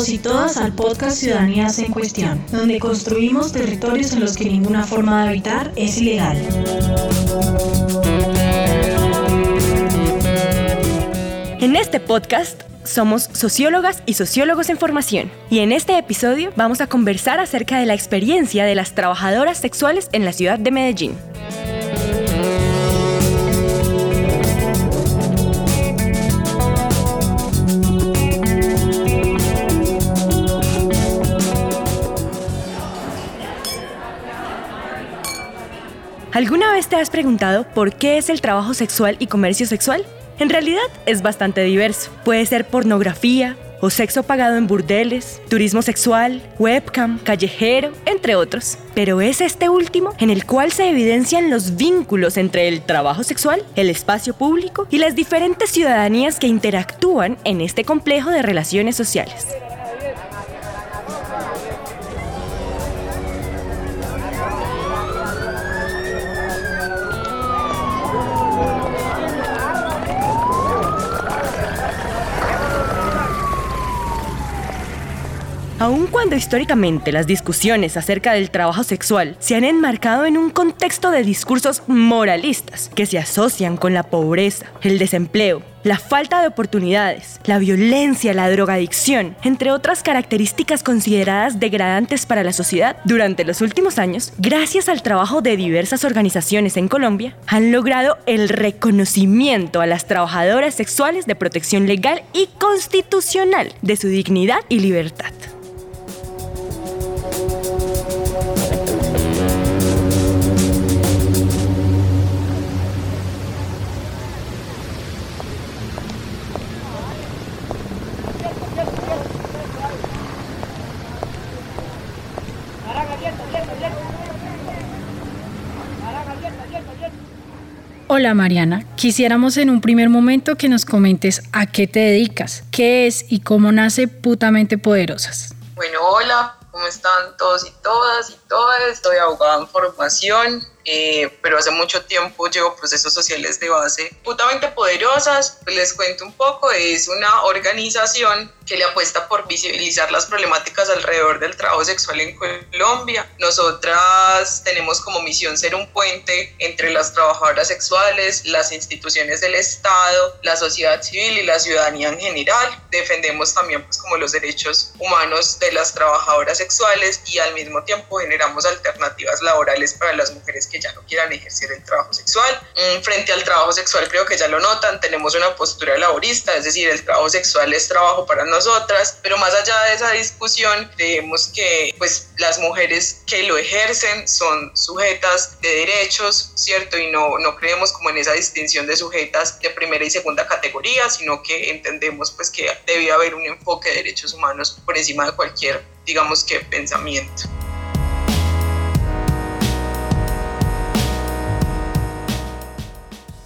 Todos y todas al podcast Ciudadanías en Cuestión, donde construimos territorios en los que ninguna forma de habitar es ilegal. En este podcast somos sociólogas y sociólogos en formación y en este episodio vamos a conversar acerca de la experiencia de las trabajadoras sexuales en la ciudad de Medellín. ¿Alguna vez te has preguntado por qué es el trabajo sexual y comercio sexual? En realidad es bastante diverso. Puede ser pornografía o sexo pagado en burdeles, turismo sexual, webcam, callejero, entre otros. Pero es este último en el cual se evidencian los vínculos entre el trabajo sexual, el espacio público y las diferentes ciudadanías que interactúan en este complejo de relaciones sociales. Aun cuando históricamente las discusiones acerca del trabajo sexual se han enmarcado en un contexto de discursos moralistas que se asocian con la pobreza, el desempleo, la falta de oportunidades, la violencia, la drogadicción, entre otras características consideradas degradantes para la sociedad, durante los últimos años, gracias al trabajo de diversas organizaciones en Colombia, han logrado el reconocimiento a las trabajadoras sexuales de protección legal y constitucional de su dignidad y libertad. Hola Mariana, quisiéramos en un primer momento que nos comentes a qué te dedicas, qué es y cómo nace Putamente Poderosas. Bueno, hola, ¿cómo están todos y todas y todas? Estoy abogada en formación, eh, pero hace mucho tiempo llevo procesos sociales de base putamente poderosas. les cuento un poco, es una organización que le apuesta por visibilizar las problemáticas alrededor del trabajo sexual en Colombia. Nosotras tenemos como misión ser un puente entre las trabajadoras sexuales, las instituciones del Estado, la sociedad civil y la ciudadanía en general. Defendemos también pues como los derechos humanos de las trabajadoras sexuales y al mismo tiempo generamos alternativas laborales para las mujeres que ya no quieran ejercer el trabajo sexual. Mm, frente al trabajo sexual creo que ya lo notan, tenemos una postura laborista, es decir, el trabajo sexual es trabajo para nosotros otras, pero más allá de esa discusión, creemos que pues las mujeres que lo ejercen son sujetas de derechos, ¿cierto? Y no, no creemos como en esa distinción de sujetas de primera y segunda categoría, sino que entendemos pues que debe haber un enfoque de derechos humanos por encima de cualquier, digamos que, pensamiento.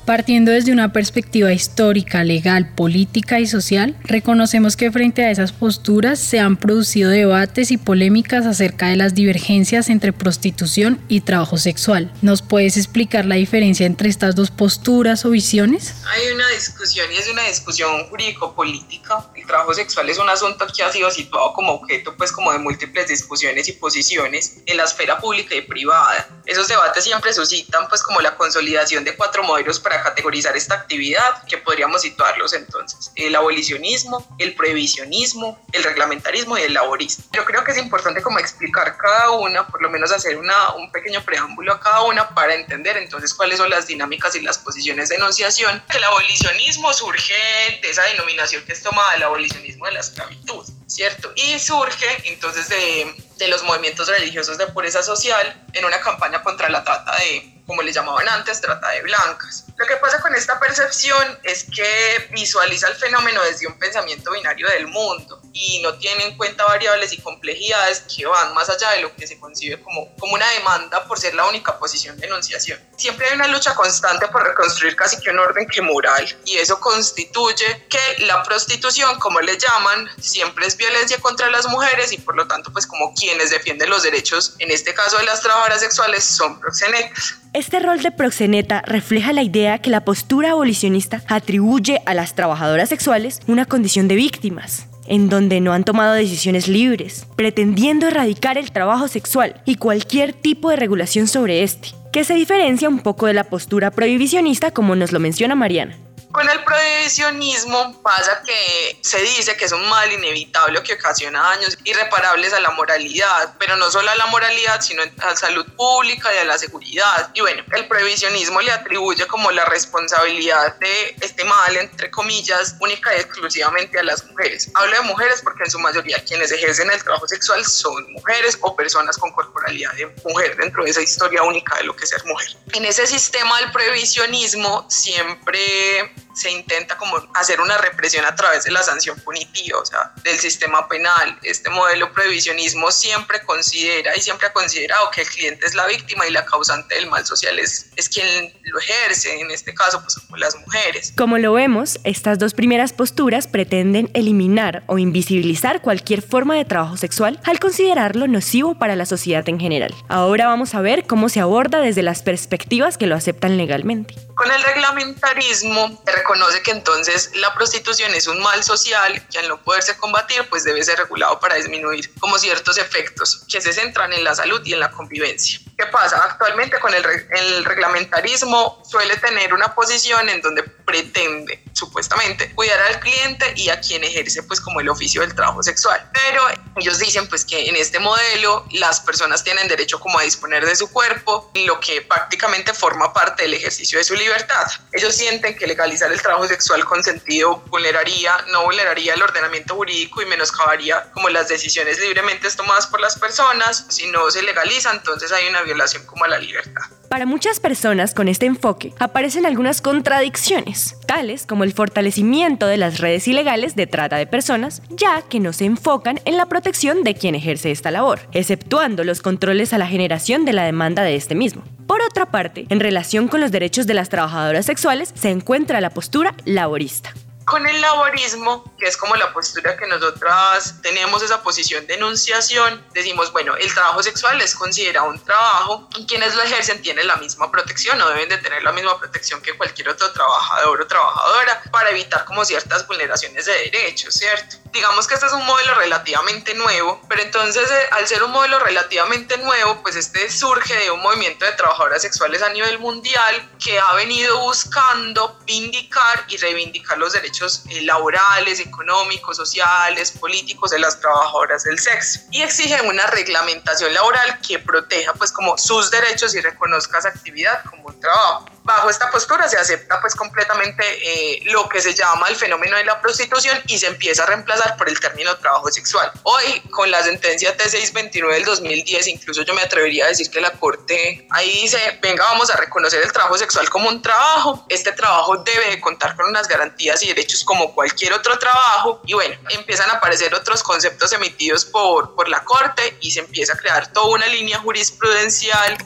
Partiendo desde una perspectiva histórica, legal, política y social, reconocemos que frente a esas posturas se han producido debates y polémicas acerca de las divergencias entre prostitución y trabajo sexual. ¿Nos puedes explicar la diferencia entre estas dos posturas o visiones? Hay una discusión y es una discusión jurídico-política. El trabajo sexual es un asunto que ha sido situado como objeto pues como de múltiples discusiones y posiciones en la esfera pública y privada. Esos debates siempre suscitan pues como la consolidación de cuatro modelos para categorizar esta actividad, que podríamos situarlos entonces, el abolicionismo, el prohibicionismo, el reglamentarismo y el laborismo. Yo creo que es importante como explicar cada una, por lo menos hacer una, un pequeño preámbulo a cada una para entender entonces cuáles son las dinámicas y las posiciones de enunciación. El abolicionismo surge de esa denominación que es tomada el abolicionismo de la esclavitud, ¿cierto? Y surge entonces de, de los movimientos religiosos de pureza social en una campaña contra la trata de como le llamaban antes, trata de blancas. Lo que pasa con esta percepción es que visualiza el fenómeno desde un pensamiento binario del mundo y no tiene en cuenta variables y complejidades que van más allá de lo que se concibe como, como una demanda por ser la única posición de enunciación. Siempre hay una lucha constante por reconstruir casi que un orden moral y eso constituye que la prostitución, como le llaman, siempre es violencia contra las mujeres y por lo tanto pues como quienes defienden los derechos, en este caso de las trabajadoras sexuales, son proxenetas. Este rol de proxeneta refleja la idea que la postura abolicionista atribuye a las trabajadoras sexuales una condición de víctimas, en donde no han tomado decisiones libres, pretendiendo erradicar el trabajo sexual y cualquier tipo de regulación sobre este, que se diferencia un poco de la postura prohibicionista como nos lo menciona Mariana. Con el prohibicionismo pasa que se dice que es un mal inevitable que ocasiona daños irreparables a la moralidad, pero no solo a la moralidad, sino a la salud pública y a la seguridad. Y bueno, el prohibicionismo le atribuye como la responsabilidad de este mal, entre comillas, única y exclusivamente a las mujeres. Hablo de mujeres porque en su mayoría quienes ejercen el trabajo sexual son mujeres o personas con corporalidad de mujer dentro de esa historia única de lo que es ser mujer. En ese sistema del prohibicionismo siempre se intenta como hacer una represión a través de la sanción punitiva, o sea, del sistema penal. Este modelo prohibicionismo siempre considera y siempre ha considerado que el cliente es la víctima y la causante del mal social es, es quien lo ejerce, en este caso, pues como las mujeres. Como lo vemos, estas dos primeras posturas pretenden eliminar o invisibilizar cualquier forma de trabajo sexual al considerarlo nocivo para la sociedad en general. Ahora vamos a ver cómo se aborda desde las perspectivas que lo aceptan legalmente. Con el reglamentarismo se reconoce que entonces la prostitución es un mal social que al no poderse combatir pues debe ser regulado para disminuir como ciertos efectos que se centran en la salud y en la convivencia. ¿Qué pasa? Actualmente con el, el reglamentarismo suele tener una posición en donde pretende supuestamente cuidar al cliente y a quien ejerce pues como el oficio del trabajo sexual. Pero ellos dicen pues que en este modelo las personas tienen derecho como a disponer de su cuerpo, lo que prácticamente forma parte del ejercicio de su libertad. Ellos sienten que legalizar el trabajo sexual consentido vulneraría, no vulneraría el ordenamiento jurídico y menoscabaría como las decisiones libremente tomadas por las personas. Si no se legaliza, entonces hay una violación como a la libertad. Para muchas personas con este enfoque aparecen algunas contradicciones, tales como el fortalecimiento de las redes ilegales de trata de personas, ya que no se enfocan en la protección de quien ejerce esta labor, exceptuando los controles a la generación de la demanda de este mismo. Por otra parte, en relación con los derechos de las trabajadoras sexuales, se encuentra la postura laborista. Con el laborismo, que es como la postura que nosotras tenemos esa posición de enunciación, decimos, bueno, el trabajo sexual es considerado un trabajo y quienes lo ejercen tienen la misma protección o deben de tener la misma protección que cualquier otro trabajador o trabajadora para evitar como ciertas vulneraciones de derechos, ¿cierto? Digamos que este es un modelo relativamente nuevo, pero entonces eh, al ser un modelo relativamente nuevo, pues este surge de un movimiento de trabajadoras sexuales a nivel mundial que ha venido buscando vindicar y reivindicar los derechos eh, laborales, económicos, sociales, políticos de las trabajadoras del sexo. Y exigen una reglamentación laboral que proteja pues como sus derechos y reconozca esa actividad como un trabajo bajo esta postura se acepta pues completamente eh, lo que se llama el fenómeno de la prostitución y se empieza a reemplazar por el término trabajo sexual. Hoy, con la sentencia T629 del 2010, incluso yo me atrevería a decir que la Corte ahí dice, venga, vamos a reconocer el trabajo sexual como un trabajo. Este trabajo debe contar con unas garantías y derechos como cualquier otro trabajo. Y bueno, empiezan a aparecer otros conceptos emitidos por, por la Corte y se empieza a crear toda una línea jurisprudencial.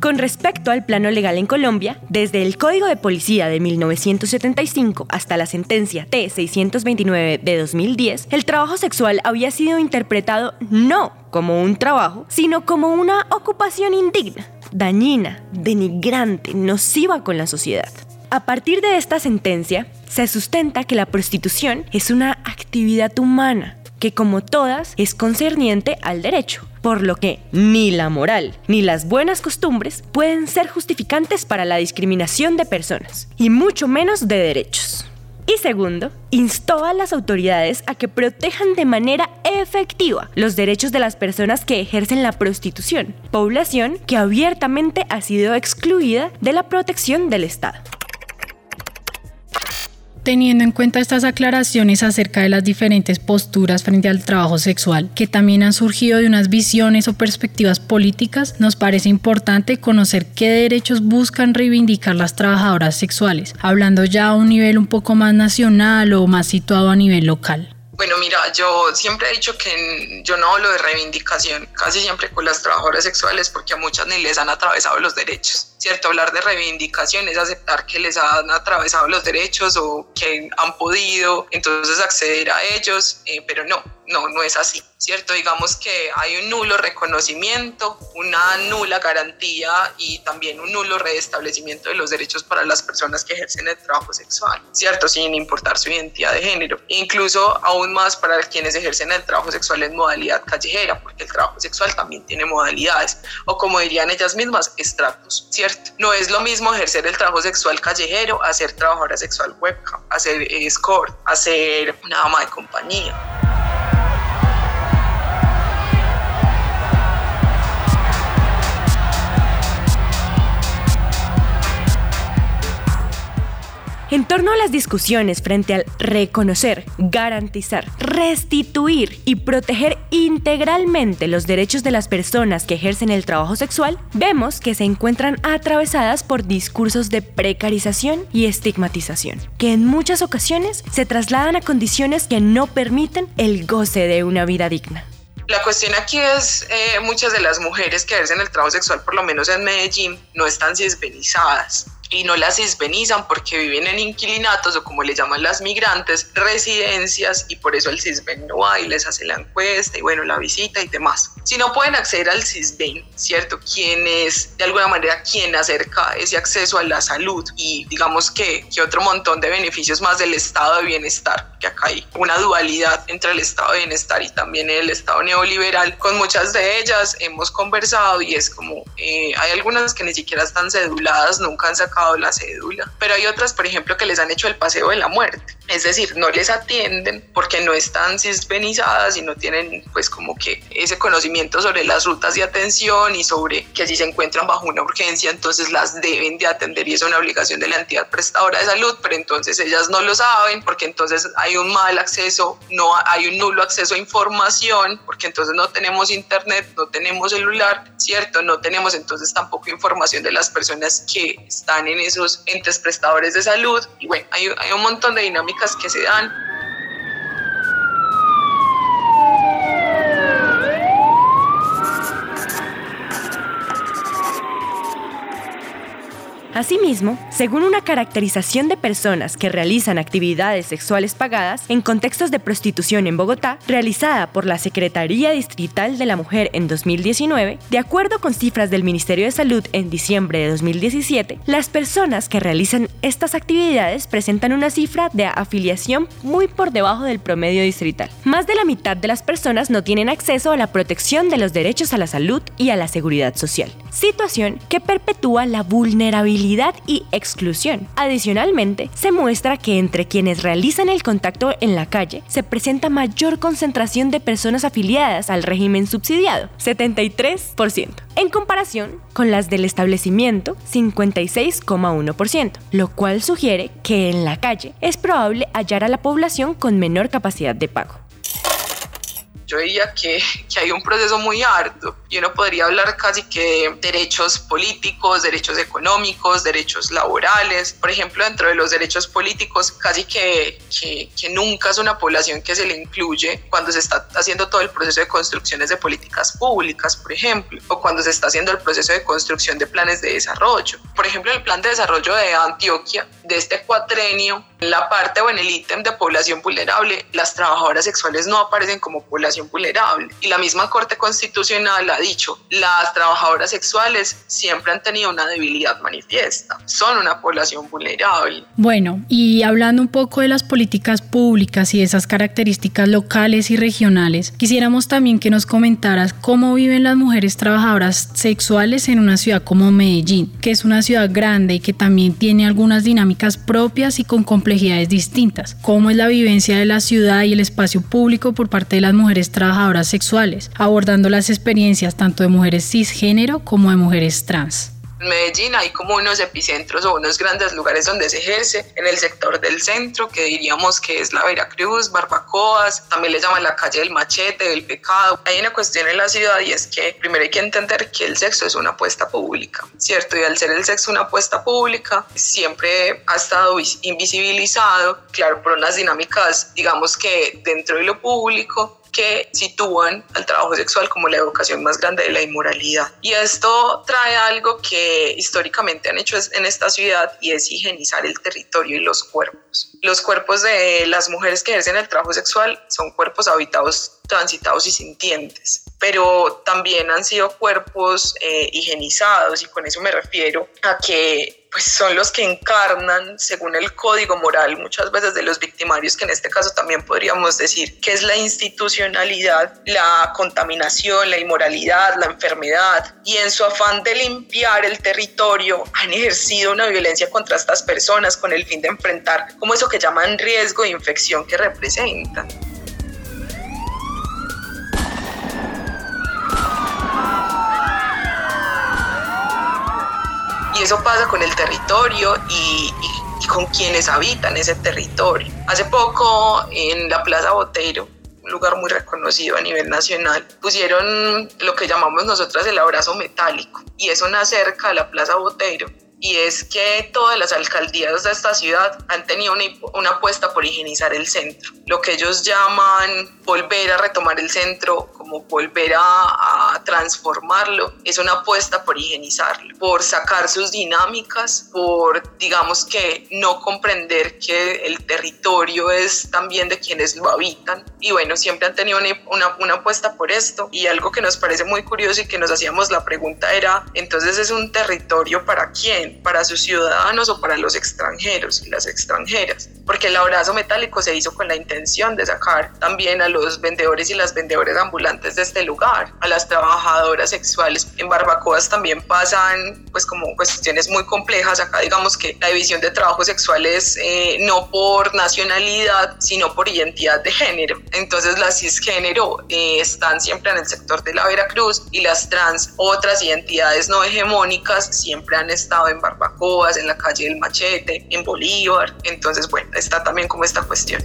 Con respecto al plano legal en Colombia, desde el Código de Policía de 1975 hasta la sentencia T629 de 2010, el trabajo sexual había sido interpretado no como un trabajo, sino como una ocupación indigna, dañina, denigrante, nociva con la sociedad. A partir de esta sentencia, se sustenta que la prostitución es una actividad humana que como todas es concerniente al derecho, por lo que ni la moral ni las buenas costumbres pueden ser justificantes para la discriminación de personas, y mucho menos de derechos. Y segundo, instó a las autoridades a que protejan de manera efectiva los derechos de las personas que ejercen la prostitución, población que abiertamente ha sido excluida de la protección del Estado. Teniendo en cuenta estas aclaraciones acerca de las diferentes posturas frente al trabajo sexual, que también han surgido de unas visiones o perspectivas políticas, nos parece importante conocer qué derechos buscan reivindicar las trabajadoras sexuales, hablando ya a un nivel un poco más nacional o más situado a nivel local. Bueno, mira, yo siempre he dicho que yo no hablo de reivindicación, casi siempre con las trabajadoras sexuales, porque a muchas ni les han atravesado los derechos, ¿cierto? Hablar de reivindicación es aceptar que les han atravesado los derechos o que han podido entonces acceder a ellos, eh, pero no, no, no es así, ¿cierto? Digamos que hay un nulo reconocimiento, una nula garantía y también un nulo restablecimiento de los derechos para las personas que ejercen el trabajo sexual, ¿cierto? Sin importar su identidad de género. incluso aún más para quienes ejercen el trabajo sexual en modalidad callejera, porque el trabajo sexual también tiene modalidades, o como dirían ellas mismas, estratos, ¿cierto? No es lo mismo ejercer el trabajo sexual callejero, hacer trabajadora sexual webcam, hacer escort, hacer una ama de compañía. En torno a las discusiones frente al reconocer, garantizar, restituir y proteger integralmente los derechos de las personas que ejercen el trabajo sexual, vemos que se encuentran atravesadas por discursos de precarización y estigmatización, que en muchas ocasiones se trasladan a condiciones que no permiten el goce de una vida digna. La cuestión aquí es, eh, muchas de las mujeres que ejercen el trabajo sexual, por lo menos en Medellín, no están cisbenizadas y no las cisbenizan porque viven en inquilinatos o como le llaman las migrantes, residencias y por eso el CISBEN no va y les hace la encuesta y bueno, la visita y demás. Si no pueden acceder al CISBEN, ¿cierto? Quien es de alguna manera quien acerca ese acceso a la salud y digamos que, que otro montón de beneficios más del estado de bienestar, que acá hay una dualidad entre el estado de bienestar y también el estado neoliberal. Con muchas de ellas hemos conversado y es como, eh, hay algunas que ni siquiera están ceduladas, nunca han sacado la cédula, pero hay otras, por ejemplo, que les han hecho el paseo de la muerte, es decir, no les atienden porque no están cisbenizadas y no tienen pues como que ese conocimiento sobre las rutas de atención y sobre que si se encuentran bajo una urgencia, entonces las deben de atender y es una obligación de la entidad prestadora de salud, pero entonces ellas no lo saben porque entonces hay un mal acceso, no hay un nulo acceso a información, porque entonces no tenemos internet, no tenemos celular, ¿cierto? No tenemos entonces tampoco información de las personas que están en esos entes prestadores de salud. Y bueno, hay, hay un montón de dinámicas que se dan. Asimismo, según una caracterización de personas que realizan actividades sexuales pagadas en contextos de prostitución en Bogotá, realizada por la Secretaría Distrital de la Mujer en 2019, de acuerdo con cifras del Ministerio de Salud en diciembre de 2017, las personas que realizan estas actividades presentan una cifra de afiliación muy por debajo del promedio distrital. Más de la mitad de las personas no tienen acceso a la protección de los derechos a la salud y a la seguridad social, situación que perpetúa la vulnerabilidad y exclusión. Adicionalmente, se muestra que entre quienes realizan el contacto en la calle se presenta mayor concentración de personas afiliadas al régimen subsidiado, 73%, en comparación con las del establecimiento, 56,1%, lo cual sugiere que en la calle es probable hallar a la población con menor capacidad de pago yo diría que, que, hay un proceso muy arduo y uno podría hablar casi que de derechos políticos, derechos económicos, derechos laborales. Por ejemplo, dentro de los derechos políticos, casi que, que, que nunca es una población que se le incluye cuando se está haciendo todo el proceso de construcciones de políticas públicas, por ejemplo, o cuando se está haciendo el proceso de construcción de planes de desarrollo. Por ejemplo, el plan de desarrollo de Antioquia de este cuatrenio, en la parte o en el ítem de población vulnerable, las trabajadoras sexuales no aparecen como población vulnerable. Y la misma Corte Constitucional ha dicho, las trabajadoras sexuales siempre han tenido una debilidad manifiesta, son una población vulnerable. Bueno, y hablando un poco de las políticas públicas y esas características locales y regionales, quisiéramos también que nos comentaras cómo viven las mujeres trabajadoras sexuales en una ciudad como Medellín, que es una ciudad grande y que también tiene algunas dinámicas propias y con complejidades distintas. ¿Cómo es la vivencia de la ciudad y el espacio público por parte de las mujeres trabajadoras sexuales, abordando las experiencias tanto de mujeres cisgénero como de mujeres trans. En Medellín hay como unos epicentros o unos grandes lugares donde se ejerce en el sector del centro, que diríamos que es la Veracruz, Barbacoas, también le llaman la calle del machete, del pecado. Hay una cuestión en la ciudad y es que primero hay que entender que el sexo es una apuesta pública, ¿cierto? Y al ser el sexo una apuesta pública, siempre ha estado invisibilizado, claro, por unas dinámicas, digamos que dentro de lo público, que sitúan al trabajo sexual como la educación más grande de la inmoralidad. Y esto trae algo que históricamente han hecho en esta ciudad y es higienizar el territorio y los cuerpos. Los cuerpos de las mujeres que ejercen el trabajo sexual son cuerpos habitados, transitados y sintientes, pero también han sido cuerpos eh, higienizados y con eso me refiero a que pues son los que encarnan, según el código moral, muchas veces de los victimarios, que en este caso también podríamos decir que es la institucionalidad, la contaminación, la inmoralidad, la enfermedad, y en su afán de limpiar el territorio han ejercido una violencia contra estas personas con el fin de enfrentar como eso que llaman riesgo de infección que representan. Y eso pasa con el territorio y, con quienes habitan ese territorio. Hace poco en la Plaza Botero, un lugar muy reconocido a nivel nacional, pusieron lo que llamamos nosotras el abrazo metálico. Y es una cerca de la Plaza Botero y es que todas las alcaldías de esta ciudad han tenido una, una, apuesta por higienizar el centro, lo que ellos llaman volver a retomar el centro, como volver a, transformarlo, es una apuesta por higienizarlo, por sacar sus dinámicas, por digamos que no comprender que el territorio es también de quienes lo habitan. Y bueno, siempre han tenido una, una, una apuesta por esto. Y algo que nos parece muy curioso y que nos hacíamos la pregunta era, entonces es un territorio para quién? para sus ciudadanos o para los extranjeros y las extranjeras, porque el abrazo metálico se hizo con la intención de sacar también a los vendedores y las vendedoras ambulantes de este lugar, a las trabajadoras sexuales. En barbacoas también pasan pues como cuestiones muy complejas, acá digamos que la división de trabajo sexual es eh, no por nacionalidad, sino por identidad de género. Entonces las cisgénero eh, están siempre en el sector de la Veracruz y las trans, otras identidades no hegemónicas, siempre han estado en Barbacoas, en la calle del Machete, en Bolívar. Entonces, bueno, está también como esta cuestión.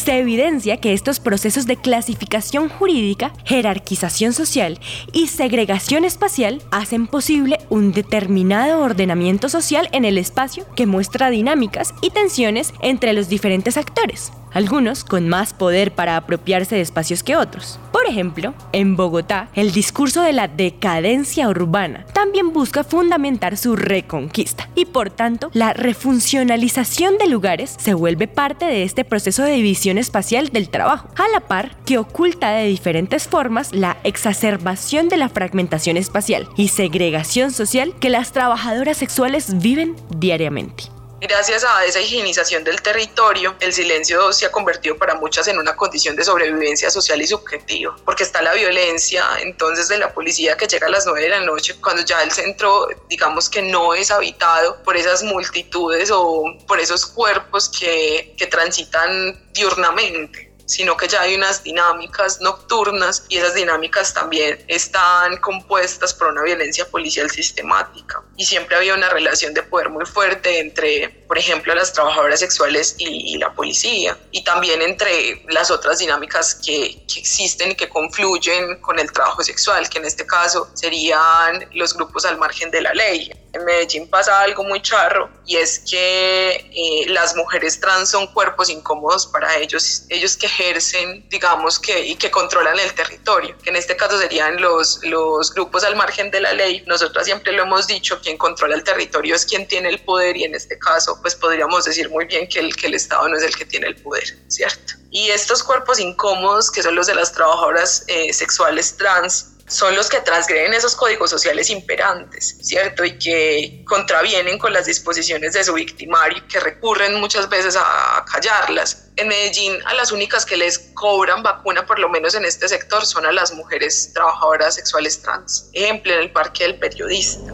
se evidencia que estos procesos de clasificación jurídica, jerarquización social y segregación espacial hacen posible un determinado ordenamiento social en el espacio que muestra dinámicas y tensiones entre los diferentes actores algunos con más poder para apropiarse de espacios que otros. Por ejemplo, en Bogotá, el discurso de la decadencia urbana también busca fundamentar su reconquista y por tanto la refuncionalización de lugares se vuelve parte de este proceso de división espacial del trabajo, a la par que oculta de diferentes formas la exacerbación de la fragmentación espacial y segregación social que las trabajadoras sexuales viven diariamente. Gracias a esa higienización del territorio, el silencio se ha convertido para muchas en una condición de sobrevivencia social y subjetiva, porque está la violencia entonces de la policía que llega a las 9 de la noche, cuando ya el centro, digamos que no es habitado por esas multitudes o por esos cuerpos que, que transitan diurnamente sino que ya hay unas dinámicas nocturnas y esas dinámicas también están compuestas por una violencia policial sistemática. Y siempre había una relación de poder muy fuerte entre, por ejemplo, las trabajadoras sexuales y, la policía, y también entre las otras dinámicas que, que existen y que confluyen con el trabajo sexual, que en este caso serían los grupos al margen de la ley. En Medellín pasa algo muy charro y es que eh, las mujeres trans son cuerpos incómodos para ellos, ellos que ejercen, digamos que, y que controlan el territorio, que en este caso serían los, los grupos al margen de la ley. Nosotros siempre lo hemos dicho, quien controla el territorio es quien tiene el poder y en este caso pues podríamos decir muy bien que el, que el Estado no es el que tiene el poder, ¿cierto? Y estos cuerpos incómodos, que son los de las trabajadoras eh, sexuales trans, son los que transgreden esos códigos sociales imperantes, ¿cierto? Y que contravienen con las disposiciones de su victimario que recurren muchas veces a callarlas. En Medellín, a las únicas que les cobran vacuna, por lo menos en este sector, son a las mujeres trabajadoras sexuales trans. Ejemplo, en el Parque del Periodista.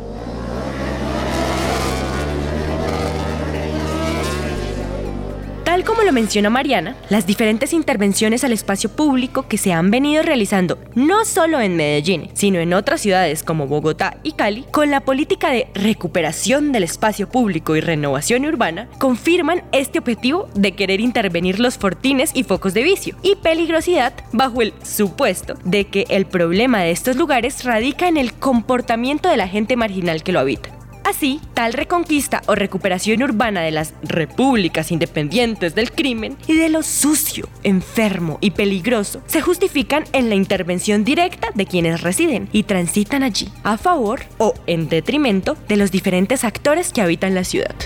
Lo menciona Mariana, las diferentes intervenciones al espacio público que se han venido realizando no solo en Medellín, sino en otras ciudades como Bogotá y Cali, con la política de recuperación del espacio público y renovación urbana, confirman este objetivo de querer intervenir los fortines y focos de vicio y peligrosidad bajo el supuesto de que el problema de estos lugares radica en el comportamiento de la gente marginal que lo habita. Así, tal reconquista o recuperación urbana de las repúblicas independientes del crimen y de lo sucio, enfermo y peligroso se justifican en la intervención directa de quienes residen y transitan allí, a favor o en detrimento de los diferentes actores que habitan la ciudad.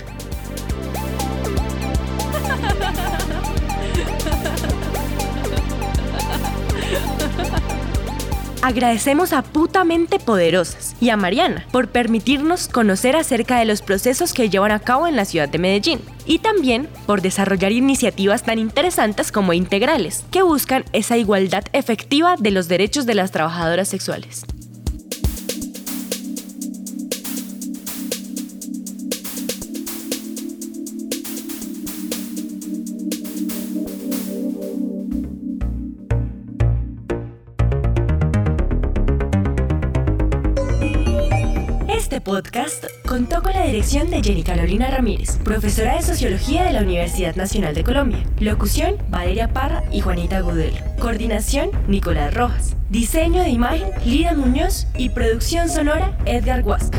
Agradecemos a Putamente Poderosas y a Mariana por permitirnos conocer acerca de los procesos que llevan a cabo en la ciudad de Medellín y también por desarrollar iniciativas tan interesantes como integrales, que buscan esa igualdad efectiva de los derechos de las trabajadoras sexuales. Este podcast contó con la dirección de Jenny Carolina Ramírez, profesora de Sociología de la Universidad Nacional de Colombia. Locución, Valeria Parra y Juanita Gudelo. Coordinación, Nicolás Rojas. Diseño de imagen, Lida Muñoz. Y producción sonora, Edgar Huasca.